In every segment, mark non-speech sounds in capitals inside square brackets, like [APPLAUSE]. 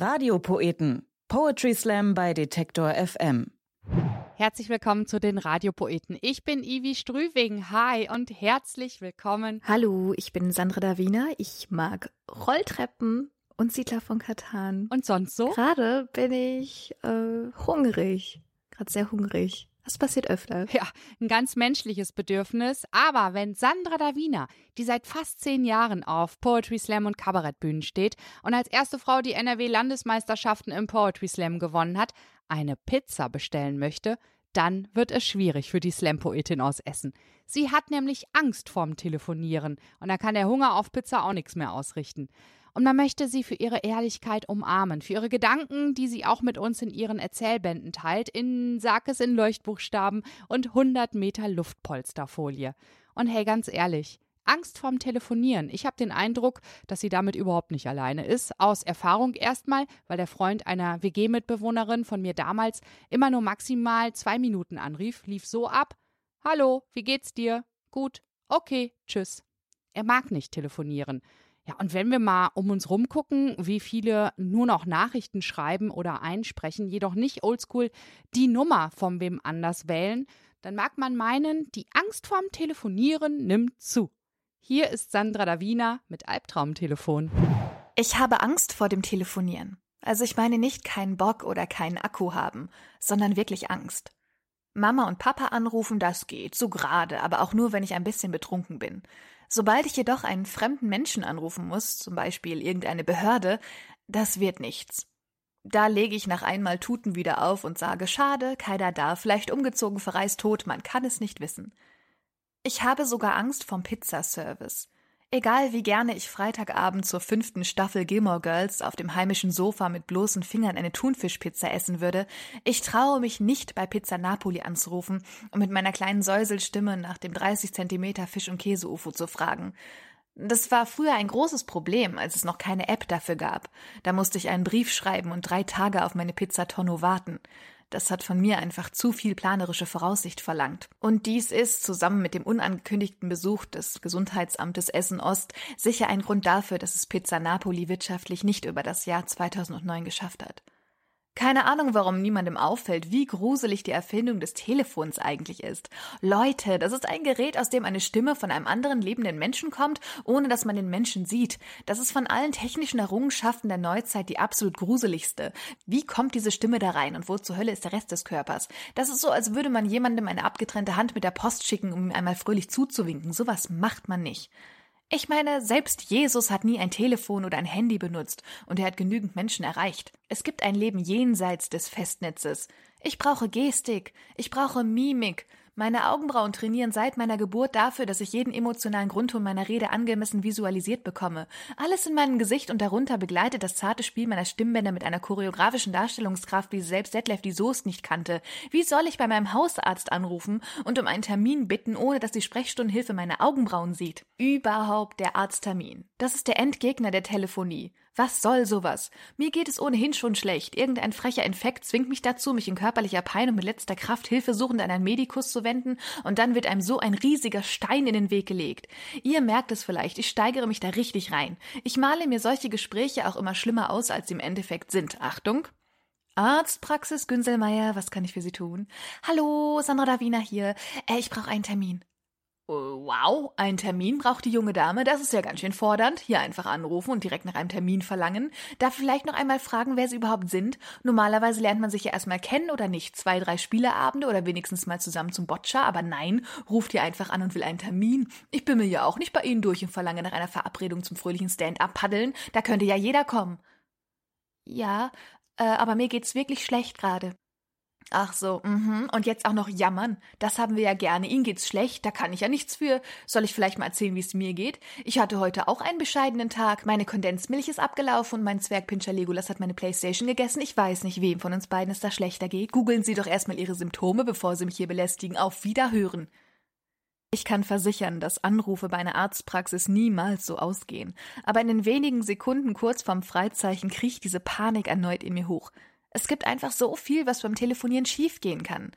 Radiopoeten. Poetry Slam bei Detektor FM. Herzlich willkommen zu den Radiopoeten. Ich bin Ivi Strüving. Hi und herzlich willkommen. Hallo, ich bin Sandra Davina. Ich mag Rolltreppen und Siedler von Katan. Und sonst so? Gerade bin ich äh, hungrig. Gerade sehr hungrig. Das passiert öfter. [LAUGHS] Ja, ein ganz menschliches Bedürfnis. Aber wenn Sandra Davina, die seit fast zehn Jahren auf Poetry Slam und Kabarettbühnen steht und als erste Frau die NRW-Landesmeisterschaften im Poetry Slam gewonnen hat, eine Pizza bestellen möchte, dann wird es schwierig für die Slam-Poetin aus Essen. Sie hat nämlich Angst vorm Telefonieren und da kann der Hunger auf Pizza auch nichts mehr ausrichten. Und man möchte sie für ihre Ehrlichkeit umarmen, für ihre Gedanken, die sie auch mit uns in ihren Erzählbänden teilt, in Sarkes in Leuchtbuchstaben und 100 Meter Luftpolsterfolie. Und hey, ganz ehrlich, Angst vorm Telefonieren. Ich habe den Eindruck, dass sie damit überhaupt nicht alleine ist. Aus Erfahrung erstmal, weil der Freund einer WG-Mitbewohnerin von mir damals immer nur maximal zwei Minuten anrief, lief so ab. Hallo, wie geht's dir? Gut. Okay, tschüss. Er mag nicht telefonieren. Ja, und wenn wir mal um uns rumgucken, wie viele nur noch Nachrichten schreiben oder einsprechen, jedoch nicht oldschool die Nummer von wem anders wählen, dann mag man meinen, die Angst vorm Telefonieren nimmt zu. Hier ist Sandra Davina mit Albtraumtelefon. Ich habe Angst vor dem Telefonieren. Also ich meine nicht keinen Bock oder keinen Akku haben, sondern wirklich Angst. Mama und Papa anrufen, das geht, so gerade, aber auch nur, wenn ich ein bisschen betrunken bin. Sobald ich jedoch einen fremden Menschen anrufen muss, zum Beispiel irgendeine Behörde, das wird nichts. Da lege ich nach einmal Tuten wieder auf und sage, schade, keiner da, vielleicht umgezogen, verreist tot, man kann es nicht wissen. Ich habe sogar Angst vom Pizzaservice. Egal wie gerne ich Freitagabend zur fünften Staffel Gilmore Girls auf dem heimischen Sofa mit bloßen Fingern eine Thunfischpizza essen würde, ich traue mich nicht bei Pizza Napoli anzurufen und mit meiner kleinen Säuselstimme nach dem 30 Zentimeter Fisch- und Käse-UFO zu fragen. Das war früher ein großes Problem, als es noch keine App dafür gab. Da musste ich einen Brief schreiben und drei Tage auf meine Pizza Tonno warten. Das hat von mir einfach zu viel planerische Voraussicht verlangt. Und dies ist, zusammen mit dem unangekündigten Besuch des Gesundheitsamtes Essen Ost, sicher ein Grund dafür, dass es Pizza Napoli wirtschaftlich nicht über das Jahr 2009 geschafft hat. Keine Ahnung, warum niemandem auffällt, wie gruselig die Erfindung des Telefons eigentlich ist. Leute, das ist ein Gerät, aus dem eine Stimme von einem anderen lebenden Menschen kommt, ohne dass man den Menschen sieht. Das ist von allen technischen Errungenschaften der Neuzeit die absolut gruseligste. Wie kommt diese Stimme da rein und wo zur Hölle ist der Rest des Körpers? Das ist so, als würde man jemandem eine abgetrennte Hand mit der Post schicken, um ihm einmal fröhlich zuzuwinken. Sowas macht man nicht. Ich meine, selbst Jesus hat nie ein Telefon oder ein Handy benutzt und er hat genügend Menschen erreicht. Es gibt ein Leben jenseits des Festnetzes. Ich brauche Gestik, ich brauche Mimik, meine Augenbrauen trainieren seit meiner Geburt dafür, dass ich jeden emotionalen Grundton meiner Rede angemessen visualisiert bekomme. Alles in meinem Gesicht und darunter begleitet das zarte Spiel meiner Stimmbänder mit einer choreografischen Darstellungskraft, wie selbst Detlef die Soest nicht kannte. Wie soll ich bei meinem Hausarzt anrufen und um einen Termin bitten, ohne dass die Sprechstundenhilfe meine Augenbrauen sieht? Überhaupt der Arzttermin. Das ist der Endgegner der Telefonie. Was soll sowas? Mir geht es ohnehin schon schlecht. Irgendein frecher Infekt zwingt mich dazu, mich in körperlicher Pein und mit letzter Kraft hilfesuchend an einen Medikus zu wenden, und dann wird einem so ein riesiger Stein in den Weg gelegt. Ihr merkt es vielleicht, ich steigere mich da richtig rein. Ich male mir solche Gespräche auch immer schlimmer aus, als sie im Endeffekt sind. Achtung! Arztpraxis Günselmeier, was kann ich für Sie tun? Hallo, Sandra Davina hier. Äh, ich brauche einen Termin. Äh, wow, ein Termin braucht die junge Dame, das ist ja ganz schön fordernd. Hier einfach anrufen und direkt nach einem Termin verlangen. Darf vielleicht noch einmal fragen, wer sie überhaupt sind? Normalerweise lernt man sich ja erstmal kennen oder nicht? Zwei, drei Spieleabende oder wenigstens mal zusammen zum Boccia, aber nein, ruft ihr einfach an und will einen Termin. Ich bin mir ja auch nicht bei Ihnen durch und verlange nach einer Verabredung zum fröhlichen Stand-up-Paddeln. Da könnte ja jeder kommen. Ja, äh, aber mir geht's wirklich schlecht gerade. Ach so, mhm. Und jetzt auch noch jammern. Das haben wir ja gerne. Ihnen geht's schlecht, da kann ich ja nichts für. Soll ich vielleicht mal erzählen, wie es mir geht? Ich hatte heute auch einen bescheidenen Tag. Meine Kondensmilch ist abgelaufen und mein Zwergpinscher Legolas hat meine Playstation gegessen. Ich weiß nicht, wem von uns beiden es da schlechter geht. Googeln Sie doch erstmal Ihre Symptome, bevor Sie mich hier belästigen. Auf Wiederhören. Ich kann versichern, dass Anrufe bei einer Arztpraxis niemals so ausgehen. Aber in den wenigen Sekunden kurz vorm Freizeichen kriecht diese Panik erneut in mir hoch. Es gibt einfach so viel, was beim Telefonieren schiefgehen kann.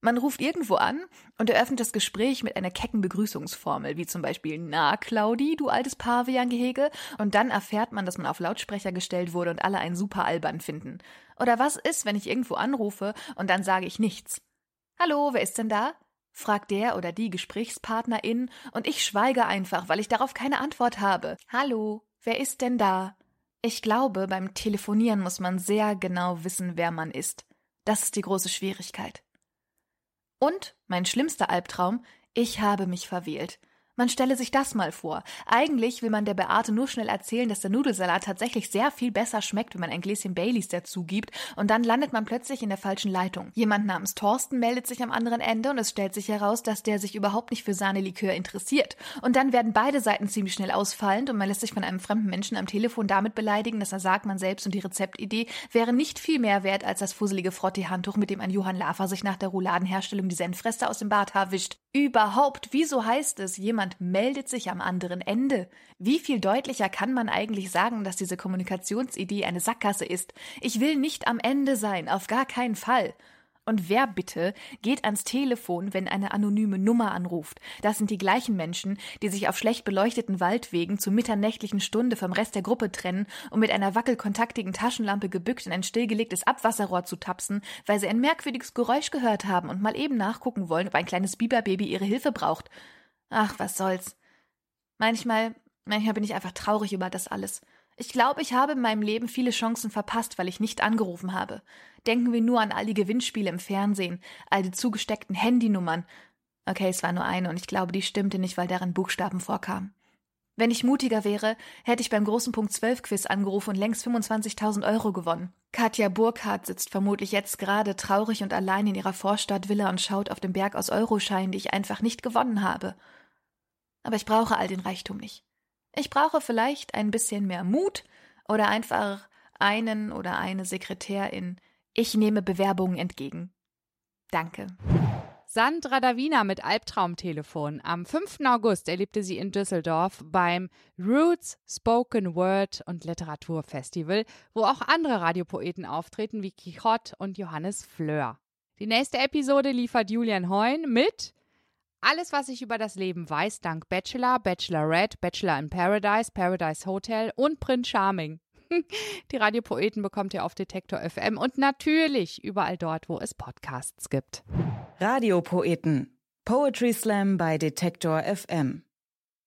Man ruft irgendwo an und eröffnet das Gespräch mit einer kecken Begrüßungsformel, wie zum Beispiel Na, Claudi, du altes Pavian-Gehege, und dann erfährt man, dass man auf Lautsprecher gestellt wurde und alle einen super albern finden. Oder was ist, wenn ich irgendwo anrufe und dann sage ich nichts? Hallo, wer ist denn da? fragt der oder die Gesprächspartnerin und ich schweige einfach, weil ich darauf keine Antwort habe. Hallo, wer ist denn da? Ich glaube, beim Telefonieren muss man sehr genau wissen, wer man ist. Das ist die große Schwierigkeit. Und, mein schlimmster Albtraum, ich habe mich verwählt. Man stelle sich das mal vor. Eigentlich will man der Beate nur schnell erzählen, dass der Nudelsalat tatsächlich sehr viel besser schmeckt, wenn man ein Gläschen Baileys dazu gibt, und dann landet man plötzlich in der falschen Leitung. Jemand namens Thorsten meldet sich am anderen Ende und es stellt sich heraus, dass der sich überhaupt nicht für Sahnelikör interessiert. Und dann werden beide Seiten ziemlich schnell ausfallend und man lässt sich von einem fremden Menschen am Telefon damit beleidigen, dass er sagt, man selbst und die Rezeptidee wäre nicht viel mehr wert als das fusselige Frottee-Handtuch, mit dem ein Johann Lafer sich nach der Rouladenherstellung die Senfreste aus dem Barthaar wischt. Überhaupt, wieso heißt es, jemand meldet sich am anderen Ende? Wie viel deutlicher kann man eigentlich sagen, dass diese Kommunikationsidee eine Sackgasse ist? Ich will nicht am Ende sein, auf gar keinen Fall. Und wer bitte geht ans Telefon, wenn eine anonyme Nummer anruft? Das sind die gleichen Menschen, die sich auf schlecht beleuchteten Waldwegen zur mitternächtlichen Stunde vom Rest der Gruppe trennen, um mit einer wackelkontaktigen Taschenlampe gebückt in ein stillgelegtes Abwasserrohr zu tapsen, weil sie ein merkwürdiges Geräusch gehört haben und mal eben nachgucken wollen, ob ein kleines Biberbaby ihre Hilfe braucht. Ach, was soll's. Manchmal, manchmal bin ich einfach traurig über das alles. Ich glaube, ich habe in meinem Leben viele Chancen verpasst, weil ich nicht angerufen habe. Denken wir nur an all die Gewinnspiele im Fernsehen, all die zugesteckten Handynummern. Okay, es war nur eine und ich glaube, die stimmte nicht, weil darin Buchstaben vorkamen. Wenn ich mutiger wäre, hätte ich beim großen Punkt 12 Quiz angerufen und längst 25.000 Euro gewonnen. Katja Burkhardt sitzt vermutlich jetzt gerade traurig und allein in ihrer Vorstadtvilla und schaut auf den Berg aus Euroscheinen, die ich einfach nicht gewonnen habe. Aber ich brauche all den Reichtum nicht. Ich brauche vielleicht ein bisschen mehr Mut oder einfach einen oder eine Sekretärin. Ich nehme Bewerbungen entgegen. Danke. Sandra Davina mit Albtraumtelefon. Am 5. August erlebte sie in Düsseldorf beim Roots Spoken Word und Literaturfestival, wo auch andere Radiopoeten auftreten wie Quixote und Johannes Fleur. Die nächste Episode liefert Julian Heun mit alles, was ich über das Leben weiß, dank Bachelor, Bachelorette, Bachelor in Paradise, Paradise Hotel und Prince Charming. [LAUGHS] Die Radiopoeten bekommt ihr auf Detektor FM und natürlich überall dort, wo es Podcasts gibt. Radiopoeten. Poetry Slam bei Detektor FM.